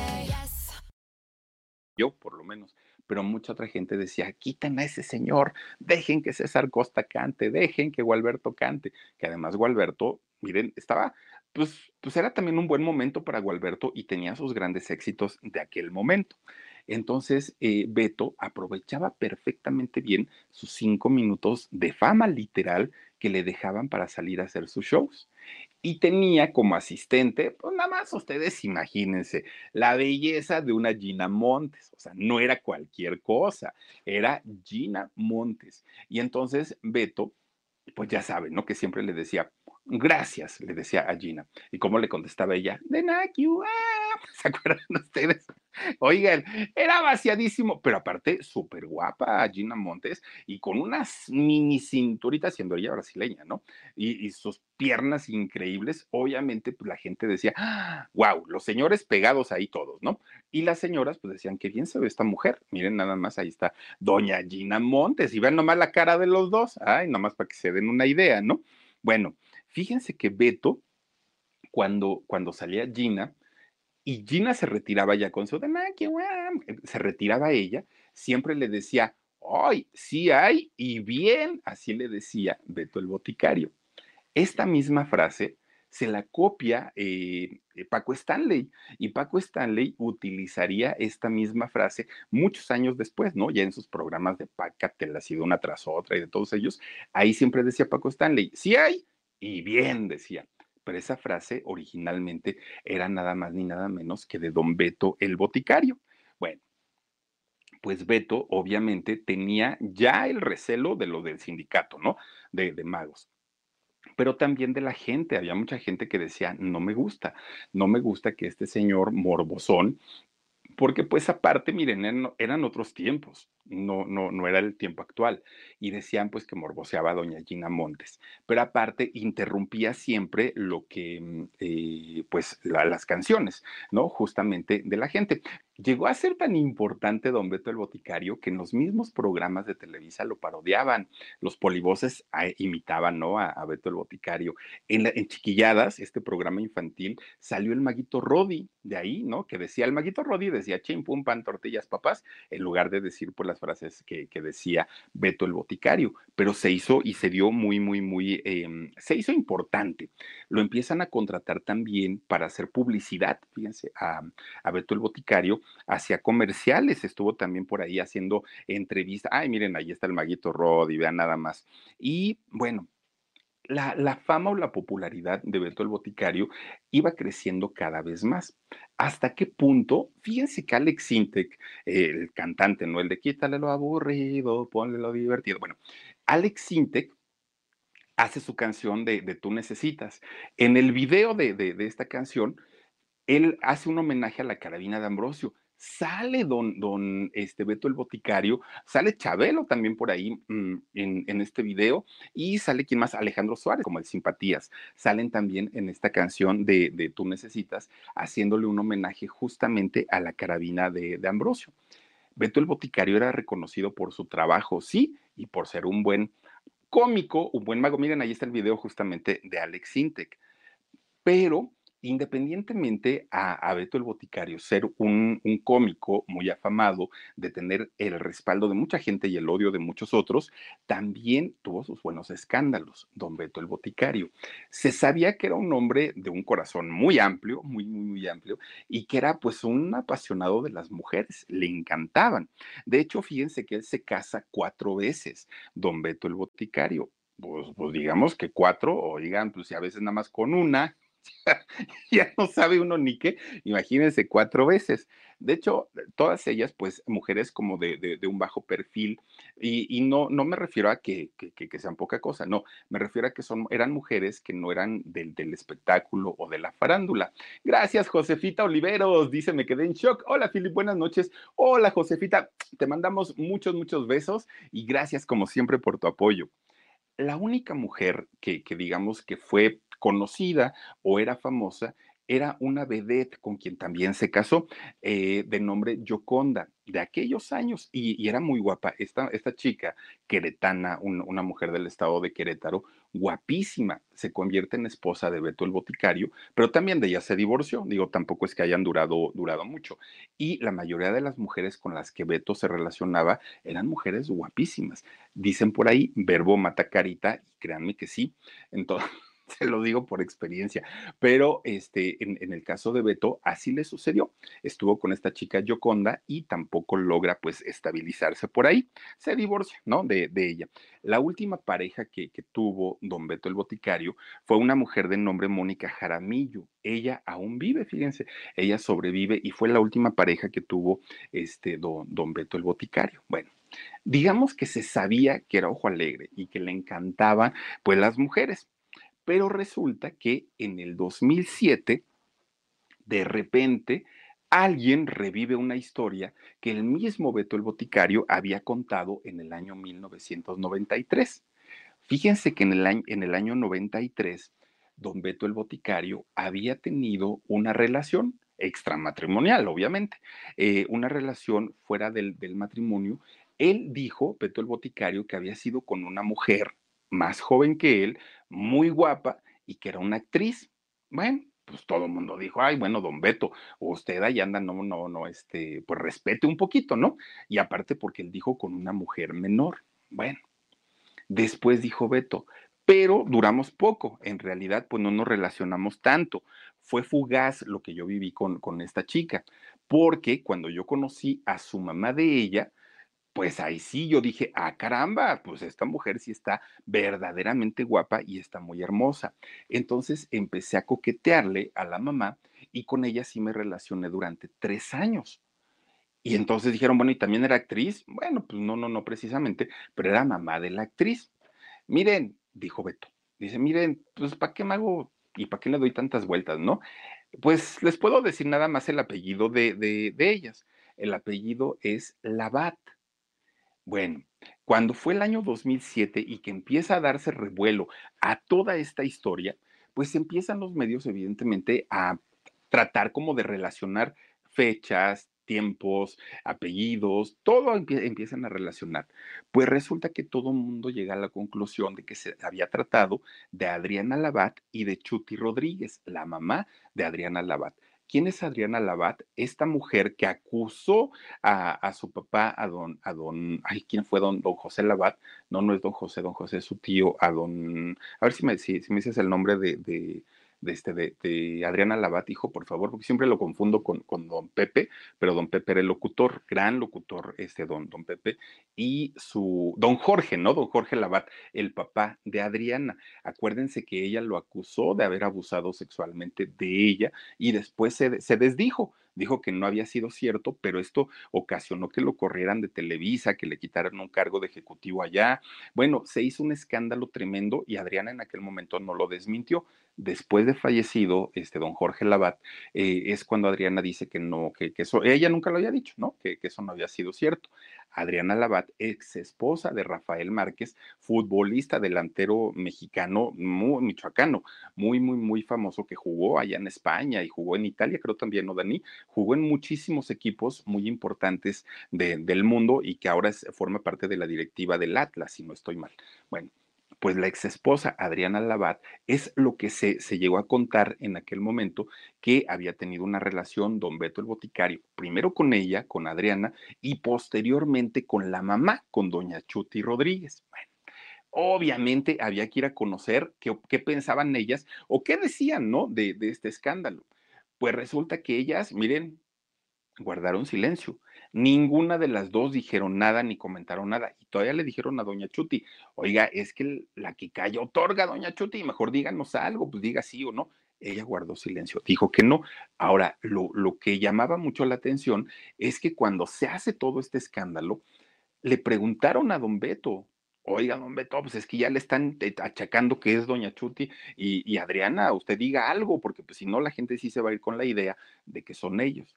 Yo por lo menos, pero mucha otra gente decía, quitan a ese señor, dejen que César Costa cante, dejen que Gualberto cante, que además Gualberto, miren, estaba, pues, pues era también un buen momento para Gualberto y tenía sus grandes éxitos de aquel momento. Entonces, eh, Beto aprovechaba perfectamente bien sus cinco minutos de fama literal que le dejaban para salir a hacer sus shows. Y tenía como asistente, pues nada más ustedes imagínense, la belleza de una Gina Montes. O sea, no era cualquier cosa, era Gina Montes. Y entonces Beto, pues ya saben, ¿no? Que siempre le decía, gracias, le decía a Gina. ¿Y cómo le contestaba ella? De Nakiu, ¿se acuerdan ustedes? Oigan, era vaciadísimo, pero aparte súper guapa Gina Montes y con unas mini cinturitas, siendo ella brasileña, ¿no? Y, sus piernas increíbles, obviamente pues la gente decía, wow, los señores pegados ahí todos, ¿no? Y las señoras pues decían, qué bien se ve esta mujer, miren nada más, ahí está doña Gina Montes y vean nomás la cara de los dos, ay, nomás para que se den una idea, ¿no? Bueno, fíjense que Beto, cuando, cuando salía Gina, y Gina se retiraba ya con su de se retiraba ella, siempre le decía, ¡ay, sí hay! Y bien, así le decía Beto el Boticario. Esta misma frase se la copia eh, Paco Stanley y Paco Stanley utilizaría esta misma frase muchos años después, ¿no? Ya en sus programas de Paca, te la ha sido una tras otra y de todos ellos, ahí siempre decía Paco Stanley, sí hay, y bien decía. Pero esa frase originalmente era nada más ni nada menos que de don Beto el Boticario. Bueno, pues Beto obviamente tenía ya el recelo de lo del sindicato, ¿no? De, de magos pero también de la gente. Había mucha gente que decía, no me gusta, no me gusta que este señor morbosón, porque pues aparte, miren, eran, eran otros tiempos no, no, no era el tiempo actual. Y decían pues que morboseaba a doña Gina Montes. Pero aparte interrumpía siempre lo que, mm, eh, pues la, las canciones, ¿no? Justamente de la gente. Llegó a ser tan importante don Beto el Boticario que en los mismos programas de Televisa lo parodiaban. Los polivoces imitaban, ¿no? A, Beto el Boticario. En, en Chiquilladas, este programa infantil, salió el maguito Rodi, de ahí, ¿no? Que decía el maguito Rodi, decía chim, pum, pan, tortillas, papás, en lugar de decir pues las frases que, decía Beto el Boticario, pero se hizo y se dio muy, muy, muy, eh, se hizo importante. Lo empiezan a contratar también para hacer publicidad, fíjense, a, a Beto el Boticario, hacia comerciales, estuvo también por ahí haciendo entrevistas. Ay, miren, ahí está el Maguito Rod y vean nada más. Y bueno, la, fama o la popularidad de Beto el Boticario iba creciendo cada vez más. ¿Hasta qué punto? Fíjense que Alex Sintek, el cantante, no el de quítale lo aburrido, ponle lo divertido. Bueno, Alex Sintek hace su canción de, Tú Necesitas. En el video de, de esta canción, él hace un homenaje a la carabina de Ambrosio sale don, don este, Beto el Boticario, sale Chabelo también por ahí mm, en, este video y sale quien más, Alejandro Suárez, como el Simpatías, salen también en esta canción de, de Tú Necesitas, haciéndole un homenaje justamente a la carabina de, de Ambrosio. Beto el Boticario era reconocido por su trabajo, sí, y por ser un buen cómico, un buen mago. Miren, ahí está el video justamente de Alex Sintek. Pero independientemente a, Beto el Boticario ser un, cómico muy afamado, de tener el respaldo de mucha gente y el odio de muchos otros, también tuvo sus buenos escándalos, don Beto el Boticario. Se sabía que era un hombre de un corazón muy amplio, muy, muy, muy amplio, y que era pues un apasionado de las mujeres, le encantaban. De hecho, fíjense que él se casa cuatro veces, don Beto el Boticario. Pues, pues digamos que cuatro, o digan, pues si a veces nada más con una, ya no sabe uno ni qué, imagínense cuatro veces. De hecho, todas ellas, pues, mujeres como de, un bajo perfil, y, no, no me refiero a que, sean poca cosa, no, me refiero a que son, eran mujeres que no eran del, del espectáculo o de la farándula. Gracias, Josefita Oliveros, dice, me quedé en shock. Hola, Filip, buenas noches. Hola, Josefita, te mandamos muchos, muchos besos y gracias como siempre por tu apoyo. La única mujer que, que digamos que fue conocida o era famosa era una vedette con quien también se casó, eh, de nombre Yoconda, de aquellos años, y, era muy guapa. Esta, esta chica, queretana, una mujer del estado de Querétaro, guapísima, se convierte en esposa de Beto el Boticario, pero también de ella se divorció, digo, tampoco es que hayan durado, durado mucho. Y la mayoría de las mujeres con las que Beto se relacionaba eran mujeres guapísimas. Dicen por ahí, verbo mata carita, y créanme que sí. Entonces se lo digo por experiencia, pero este, en, el caso de Beto, así le sucedió. Estuvo con esta chica Yoconda y tampoco logra pues estabilizarse por ahí. Se divorcia, ¿no? De, ella. La última pareja que, que, tuvo don Beto el Boticario fue una mujer de nombre Mónica Jaramillo. Ella aún vive, fíjense, ella sobrevive y fue la última pareja que tuvo este don, don Beto el Boticario. Bueno. Digamos que se sabía que era ojo alegre y que le encantaban pues las mujeres. Pero resulta que en el 2007, de repente, alguien revive una historia que el mismo Beto el Boticario había contado en el año 1993. Fíjense que en el año, en el año 93, don Beto el Boticario había tenido una relación extramatrimonial, obviamente, eh, una relación fuera del, del matrimonio. Él dijo, Beto el Boticario, que había sido con una mujer más joven que él, muy guapa y que era una actriz. Bueno, pues todo el mundo dijo, ay, bueno, don Beto, usted ahí anda, no, no, no, este, pues respete un poquito, ¿no? Y aparte porque él dijo con una mujer menor. Bueno, después dijo Beto, pero duramos poco, en realidad pues no nos relacionamos tanto. Fue fugaz lo que yo viví con, con esta chica, porque cuando yo conocí a su mamá de ella, pues ahí sí yo dije, ah, caramba, pues esta mujer sí está verdaderamente guapa y está muy hermosa. Entonces empecé a coquetearle a la mamá y con ella sí me relacioné durante tres años. Y entonces dijeron, bueno, ¿y también era actriz? Bueno, pues no, no, no precisamente, pero era mamá de la actriz. Miren, dijo Beto, dice, miren, pues ¿para qué me hago y para qué le doy tantas vueltas, no? Pues les puedo decir nada más el apellido de, de, de ellas. El apellido es Labat. Bueno, cuando fue el año 2007 y que empieza a darse revuelo a toda esta historia, pues empiezan los medios evidentemente a tratar como de relacionar fechas, tiempos, apellidos, todo empiezan a relacionar. Pues resulta que todo el mundo llega a la conclusión de que se había tratado de Adriana Labat y de Chuti Rodríguez, la mamá de Adriana Labat. ¿Quién es Adriana Labat? Esta mujer que acusó a, su papá, a don, a don, ay, ¿quién fue don, don José Labat? No, no es don José, don José es su tío, a don, a ver si me, si, me dices el nombre de, de, este, de, Adriana Labat, hijo, por favor, porque siempre lo confundo con, con, don Pepe, pero don Pepe era el locutor, gran locutor, este don, don Pepe, y su, don Jorge, ¿no? Don Jorge Labat, el papá de Adriana. Acuérdense que ella lo acusó de haber abusado sexualmente de ella y después se, se desdijo dijo que no había sido cierto, pero esto ocasionó que lo corrieran de Televisa, que le quitaran un cargo de ejecutivo allá. Bueno, se hizo un escándalo tremendo y Adriana en aquel momento no lo desmintió. Después de fallecido, este don Jorge Labat, eh, es cuando Adriana dice que no, que, eso, ella nunca lo había dicho, ¿no? Que, que eso no había sido cierto. Adriana Labat, ex esposa de Rafael Márquez, futbolista delantero mexicano, muy michoacano, muy, muy, muy famoso que jugó allá en España y jugó en Italia, creo también, ¿no, Dani? Jugó en muchísimos equipos muy importantes del mundo y que ahora forma parte de la directiva del Atlas, si no estoy mal. Bueno, pues la ex esposa Adriana Labat es lo que se, se, llegó a contar en aquel momento que había tenido una relación don Beto el Boticario, primero con ella, con Adriana, y posteriormente con la mamá, con doña Chuti Rodríguez. Bueno, obviamente había que ir a conocer qué, qué pensaban ellas o qué decían, ¿no? De, de este escándalo. Pues resulta que ellas, miren, guardaron silencio. Ninguna de las dos dijeron nada ni comentaron nada. Y todavía le dijeron a doña Chuti, oiga, es que la que calla otorga, doña Chuti, mejor díganos algo, pues diga sí o no. Ella guardó silencio, dijo que no. Ahora, lo, lo que llamaba mucho la atención es que cuando se hace todo este escándalo, le preguntaron a don Beto, Oiga, don Beto, pues es que ya le están achacando que es doña Chuti y, y Adriana, usted diga algo, porque pues si no la gente sí se va a ir con la idea de que son ellos.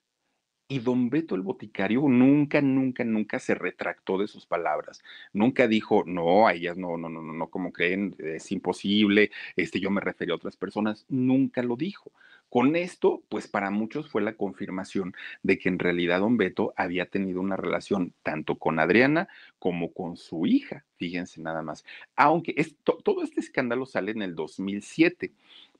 Y don Beto el boticario nunca, nunca, nunca se retractó de sus palabras. Nunca dijo, no, a ellas no, no, no, no, no, como creen, es imposible, este, yo me refería a otras personas. Nunca lo dijo. Con esto, pues para muchos fue la confirmación de que en realidad don Beto había tenido una relación tanto con Adriana como con su hija, fíjense nada más. Aunque todo este escándalo sale en el 2007.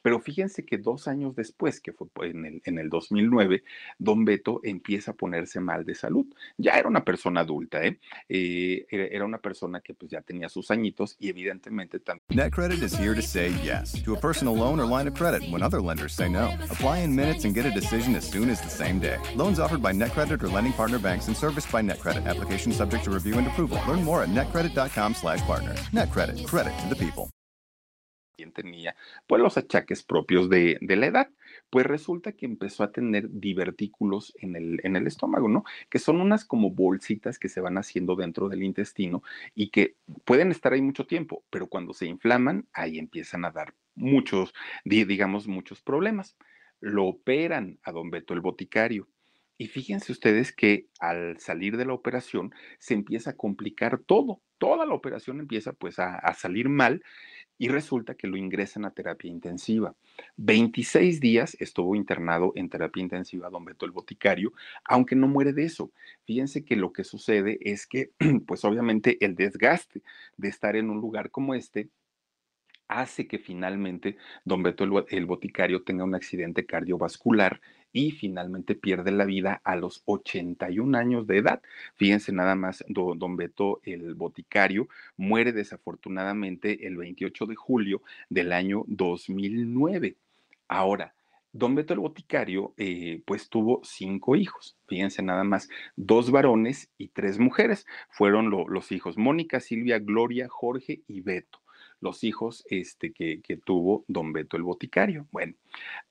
Pero fíjense que dos años después, que fue en el, en el 2009, don Beto empieza a ponerse mal de salud. Ya era una persona adulta, ¿eh? eh era una persona que pues ya tenía sus añitos y evidentemente también. NetCredit is here to say yes to a personal loan or line of credit when other lenders say no. Apply in minutes and get a decision as soon as the same day. Loans offered by NetCredit or lending partner banks and serviced by NetCredit. Application subject to review and approval. Learn more at netcredit.com/partners. NetCredit. Credit to the people. Tenía pues los achaques propios de, de, la edad. Pues resulta que empezó a tener divertículos en el, en el estómago, ¿no? Que son unas como bolsitas que se van haciendo dentro del intestino y que pueden estar ahí mucho tiempo, pero cuando se inflaman, ahí empiezan a dar muchos, digamos, muchos problemas. Lo operan a don Beto el boticario. Y fíjense ustedes que al salir de la operación se empieza a complicar todo, toda la operación empieza pues a, a salir mal y resulta que lo ingresan a terapia intensiva. 26 días estuvo internado en terapia intensiva don Beto el Boticario, aunque no muere de eso. Fíjense que lo que sucede es que, pues obviamente el desgaste de estar en un lugar como este hace que finalmente don Beto el, Boticario tenga un accidente cardiovascular y finalmente pierde la vida a los 81 años de edad. Fíjense nada más, don Beto el Boticario muere desafortunadamente el 28 de julio del año 2009. Ahora, Don Beto el Boticario, eh, pues tuvo cinco hijos, fíjense nada más, dos varones y tres mujeres. Fueron los hijos Mónica, Silvia, Gloria, Jorge y Beto los hijos este, que, que, tuvo don Beto el Boticario. Bueno,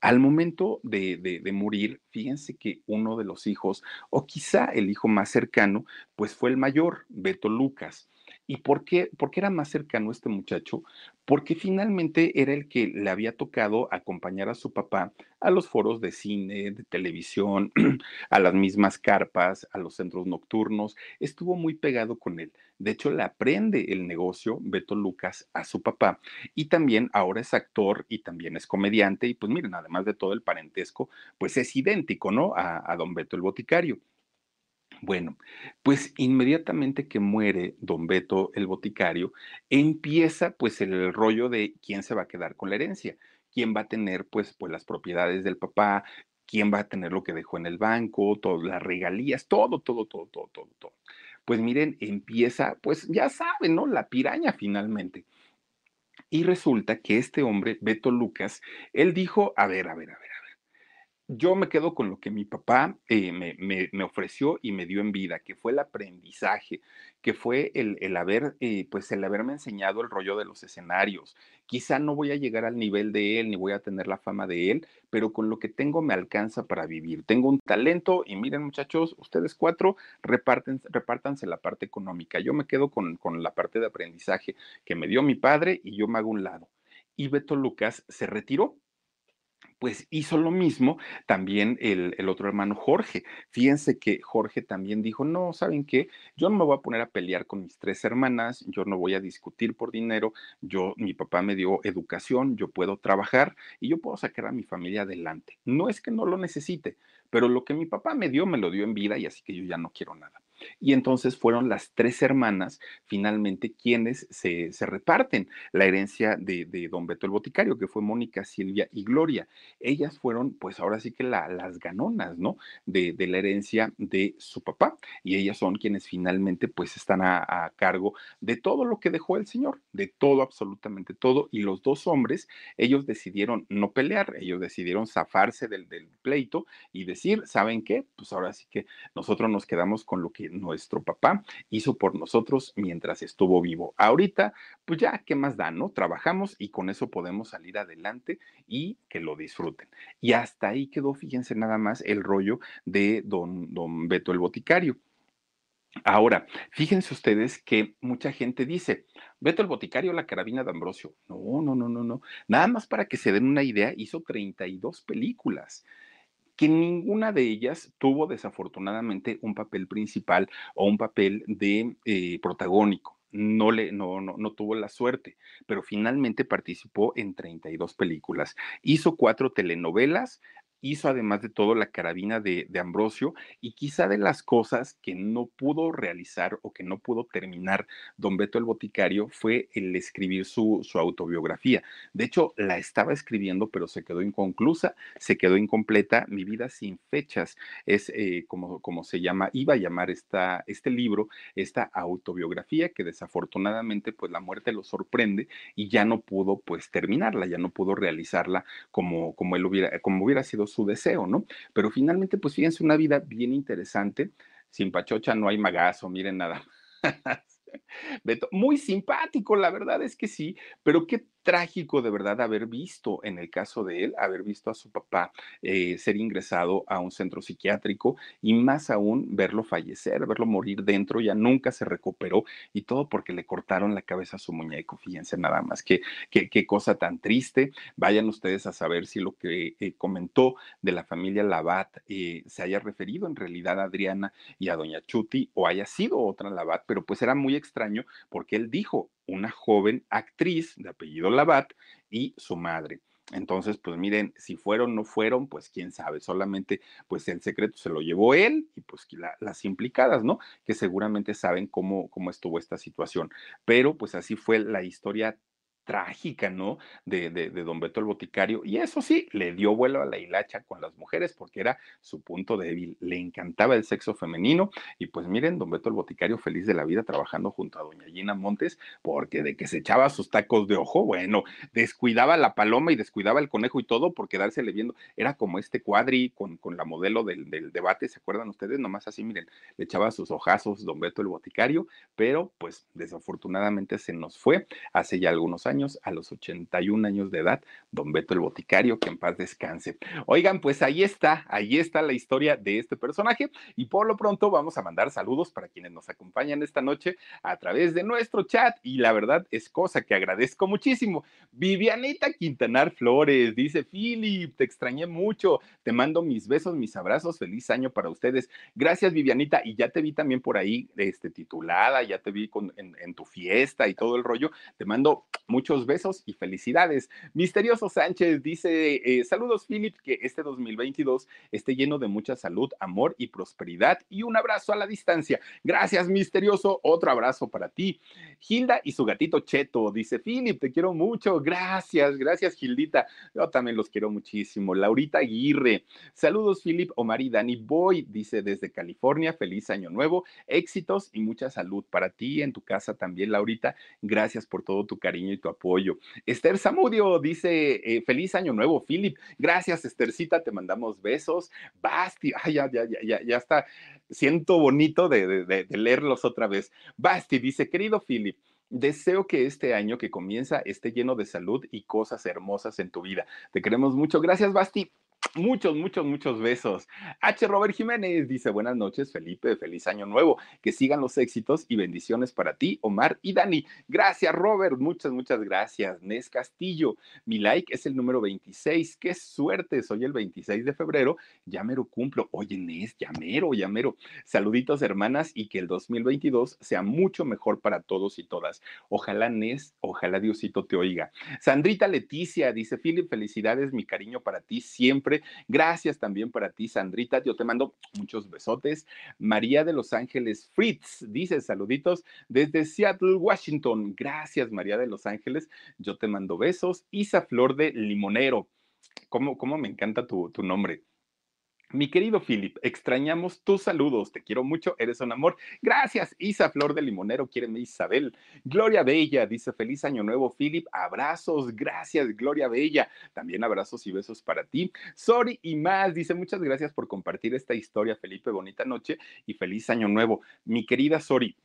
al momento de, de, de, morir, fíjense que uno de los hijos, o quizá el hijo más cercano, pues fue el mayor, Beto Lucas. ¿Y por qué, por qué era más cercano este muchacho? Porque finalmente era el que le había tocado acompañar a su papá a los foros de cine, de televisión, a las mismas carpas, a los centros nocturnos. Estuvo muy pegado con él. De hecho, le aprende el negocio Beto Lucas a su papá. Y también ahora es actor y también es comediante. Y pues miren, además de todo el parentesco, pues es idéntico, ¿no? A, a don Beto el Boticario. Bueno, pues inmediatamente que muere don Beto el boticario, empieza pues el rollo de quién se va a quedar con la herencia, quién va a tener pues, pues las propiedades del papá, quién va a tener lo que dejó en el banco, todas las regalías, todo, todo, todo, todo, todo, todo. Pues miren, empieza, pues ya saben, ¿no? La piraña finalmente. Y resulta que este hombre, Beto Lucas, él dijo, a ver, a ver, a ver yo me quedo con lo que mi papá eh, me, ofreció y me dio en vida, que fue el aprendizaje, que fue el, haber, eh, pues el haberme enseñado el rollo de los escenarios. Quizá no voy a llegar al nivel de él, ni voy a tener la fama de él, pero con lo que tengo me alcanza para vivir. Tengo un talento y miren muchachos, ustedes cuatro reparten, repártanse la parte económica. Yo me quedo con, con la parte de aprendizaje que me dio mi padre y yo me hago un lado. Y Beto Lucas se retiró pues hizo lo mismo también el, otro hermano Jorge. Fíjense que Jorge también dijo, no, ¿saben qué? Yo no me voy a poner a pelear con mis tres hermanas, yo no voy a discutir por dinero, yo, mi papá me dio educación, yo puedo trabajar y yo puedo sacar a mi familia adelante. No es que no lo necesite, pero lo que mi papá me dio, me lo dio en vida y así que yo ya no quiero nada. Y entonces fueron las tres hermanas finalmente quienes se, reparten la herencia de, don Beto el Boticario, que fue Mónica, Silvia y Gloria. Ellas fueron, pues ahora sí que las ganonas, ¿no? De, la herencia de su papá. Y ellas son quienes finalmente, pues están a, cargo de todo lo que dejó el señor, de todo, absolutamente todo. Y los dos hombres, ellos decidieron no pelear, ellos decidieron zafarse del, del pleito y decir, ¿saben qué? Pues ahora sí que nosotros nos quedamos con lo que nuestro papá hizo por nosotros mientras estuvo vivo. Ahorita, pues ya, ¿qué más da, no? Trabajamos y con eso podemos salir adelante y que lo disfruten. Y hasta ahí quedó, fíjense nada más, el rollo de don, don Beto el Boticario. Ahora, fíjense ustedes que mucha gente dice, Beto el Boticario, la carabina de Ambrosio. No, no, no, no, no. Nada más para que se den una idea, hizo 32 películas que ninguna de ellas tuvo desafortunadamente un papel principal o un papel de eh, protagónico. No, le, no, no, no tuvo la suerte, pero finalmente participó en 32 películas. Hizo cuatro telenovelas, hizo además de todo la carabina de, Ambrosio y quizá de las cosas que no pudo realizar o que no pudo terminar don Beto el Boticario fue el escribir su, su autobiografía. De hecho, la estaba escribiendo, pero se quedó inconclusa, se quedó incompleta. Mi vida sin fechas es eh, como, como se llama, iba a llamar esta, este libro, esta autobiografía que desafortunadamente pues la muerte lo sorprende y ya no pudo pues terminarla, ya no pudo realizarla como, como él hubiera, como hubiera sido su deseo, ¿no? Pero finalmente, pues fíjense, una vida bien interesante. Sin Pachocha no hay magazo, miren nada muy simpático, la verdad es que sí, pero qué trágico de verdad haber visto, en el caso de él, haber visto a su papá eh, ser ingresado a un centro psiquiátrico y más aún verlo fallecer, verlo morir dentro, ya nunca se recuperó y todo porque le cortaron la cabeza a su muñeco. Fíjense nada más, qué, qué, cosa tan triste. Vayan ustedes a saber si lo que eh, comentó de la familia Labat eh, se haya referido en realidad a Adriana y a Doña Chuti o haya sido otra Labat, pero pues era muy extraño porque él dijo, una joven actriz de apellido Labat y su madre. Entonces, pues miren, si fueron, o no fueron, pues quién sabe, solamente pues el secreto se lo llevó él y pues las implicadas, ¿no? Que seguramente saben cómo, cómo estuvo esta situación. Pero pues así fue la historia trágica, ¿no? De, de, don Beto el Boticario. Y eso sí, le dio vuelo a la hilacha con las mujeres porque era su punto débil. Le encantaba el sexo femenino. Y pues miren, don Beto el Boticario feliz de la vida trabajando junto a doña Gina Montes, porque de que se echaba sus tacos de ojo, bueno, descuidaba la paloma y descuidaba el conejo y todo por quedársele viendo. Era como este cuadri con, con la modelo del, del debate, ¿se acuerdan ustedes? Nomás así, miren, le echaba sus ojazos don Beto el Boticario, pero pues desafortunadamente se nos fue hace ya algunos años a los 81 años de edad, don Beto el Boticario, que en paz descanse. Oigan, pues ahí está, ahí está la historia de este personaje y por lo pronto vamos a mandar saludos para quienes nos acompañan esta noche a través de nuestro chat y la verdad es cosa que agradezco muchísimo. Vivianita Quintanar Flores dice, Philip, te extrañé mucho, te mando mis besos, mis abrazos, feliz año para ustedes. Gracias Vivianita y ya te vi también por ahí este, titulada, ya te vi con, en, tu fiesta y todo el rollo. Te mando Muchos besos y felicidades. Misterioso Sánchez dice, eh, saludos Philip, que este 2022 esté lleno de mucha salud, amor y prosperidad y un abrazo a la distancia. Gracias, Misterioso. Otro abrazo para ti. Hilda y su gatito Cheto dice, Philip, te quiero mucho. Gracias, gracias, Gildita. Yo también los quiero muchísimo. Laurita Aguirre, saludos, Philip, Omar y Dani Boy, dice desde California, feliz año nuevo, éxitos y mucha salud para ti en tu casa también, Laurita. Gracias por todo tu cariño y tu apoyo. Esther Zamudio dice, eh, feliz año nuevo, Philip. Gracias, Esthercita, te mandamos besos. Basti, ay, ya, ya, ya, ya está. Siento bonito de, de leerlos otra vez. Basti dice, querido Philip, Deseo que este año que comienza esté lleno de salud y cosas hermosas en tu vida. Te queremos mucho. Gracias, Basti. Muchos, muchos, muchos besos. H. Robert Jiménez dice buenas noches, Felipe, feliz año nuevo. Que sigan los éxitos y bendiciones para ti, Omar y Dani. Gracias, Robert. Muchas, muchas gracias. Nes Castillo, mi like es el número 26. Qué suerte, soy el 26 de febrero. Ya mero cumplo. Oye, Nes, ya mero, ya. Saluditos, hermanas, y que el 2022 sea mucho mejor para todos y todas. Ojalá, Nes, ojalá Diosito te oiga. Sandrita Leticia dice, Philip, felicidades, mi cariño para ti siempre Gracias también para ti, Sandrita. Yo te mando muchos besotes. María de Los Ángeles Fritz dice saluditos desde Seattle, Washington. Gracias, María de Los Ángeles. Yo te mando besos. Isa Flor de Limonero. ¿Cómo, cómo me encanta tu, tu nombre? Mi querido Philip, extrañamos tus saludos. Te quiero mucho, eres un amor. Gracias, Isa Flor de Limonero, quiéreme Isabel. Gloria Bella dice: Feliz Año Nuevo, Philip. Abrazos, gracias, Gloria Bella. También abrazos y besos para ti. Sorry y más dice: Muchas gracias por compartir esta historia, Felipe. Bonita noche y feliz Año Nuevo. Mi querida Sori,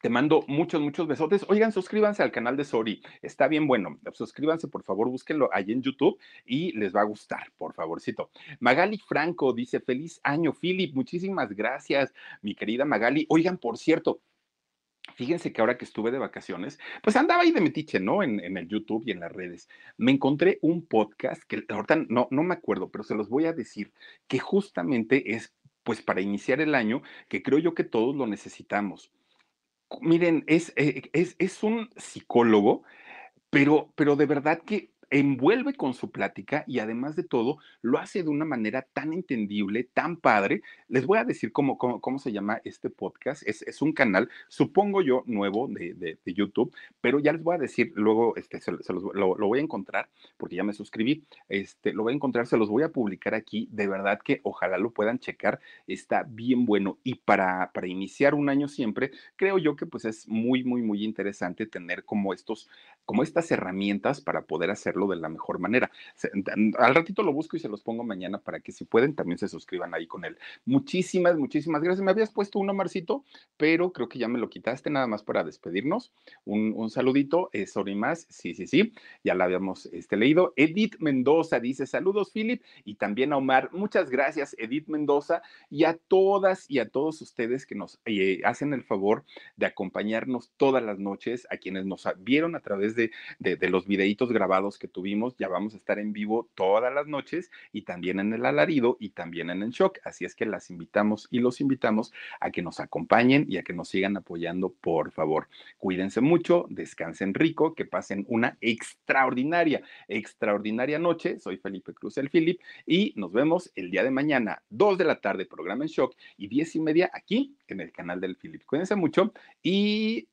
te mando muchos, muchos besotes. Oigan, suscríbanse al canal de Sori. Está bien bueno. Suscríbanse, por favor, búsquenlo ahí en YouTube y les va a gustar, por favorcito. Magali Franco dice, feliz año, Philip. Muchísimas gracias, mi querida Magali. Oigan, por cierto, Fíjense que ahora que estuve de vacaciones, pues andaba ahí de metiche, ¿no? En, en, el YouTube y en las redes. Me encontré un podcast que ahorita no, no me acuerdo, pero se los voy a decir, que justamente es, pues, para iniciar el año, que creo yo que todos lo necesitamos miren, es, eh, es, es un psicólogo, pero, pero de verdad que envuelve con su plática y además de todo lo hace de una manera tan entendible, tan padre. Les voy a decir cómo, cómo, cómo se llama este podcast. Es, es un canal, supongo yo, nuevo de, de, YouTube, pero ya les voy a decir, luego este, se, lo, lo, voy a encontrar porque ya me suscribí. Este, lo voy a encontrar, se los voy a publicar aquí. De verdad que ojalá lo puedan checar. Está bien bueno. Y para, para iniciar un año siempre, creo yo que pues es muy, muy, muy interesante tener como estos, como estas herramientas para poder hacerlo de la mejor manera. Al ratito lo busco y se los pongo mañana para que si pueden también se suscriban ahí con él. Muchísimas, muchísimas gracias. Me habías puesto uno, Marcito, pero creo que ya me lo quitaste nada más para despedirnos. Un, un saludito, eh, sorry más, sí, sí, sí, ya la habíamos este, leído. Edith Mendoza dice saludos, Philip, y también a Omar. Muchas gracias, Edith Mendoza, y a todas y a todos ustedes que nos eh, hacen el favor de acompañarnos todas las noches, a quienes nos vieron a través de, los videitos grabados que tuvimos, ya vamos a estar en vivo todas las noches y también en el alarido y también en el shock. Así es que las invitamos y los invitamos a que nos acompañen y a que nos sigan apoyando, por favor. Cuídense mucho, descansen rico, que pasen una extraordinaria, extraordinaria noche. Soy Felipe Cruz, el Philip, y nos vemos el día de mañana, 2 de la tarde, programa en shock, y 10 y media aquí en el canal del Philip. Cuídense mucho y...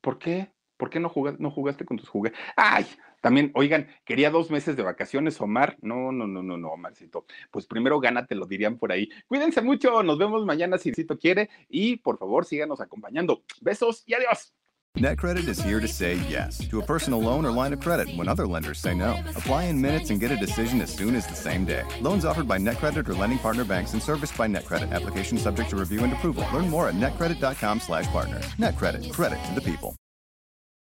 ¿Por qué? ¿Por qué no jugaste, no jugaste con tus juguetes? ¡Ay! También, oigan, quería dos meses de vacaciones, Omar. No, no, no, no, no, Omarcito. Pues primero gánate, lo dirían por ahí. Cuídense mucho, nos vemos mañana si Cito quiere y por favor síganos acompañando. Besos y adiós. NetCredit is here to say yes to a personal loan or line of credit when other lenders say no. Apply in minutes and get a decision as soon as the same day. Loans offered by NetCredit or lending partner banks and serviced by NetCredit. Application subject to review and approval. Learn more at netcredit.com/partner. NetCredit. Credit to the people.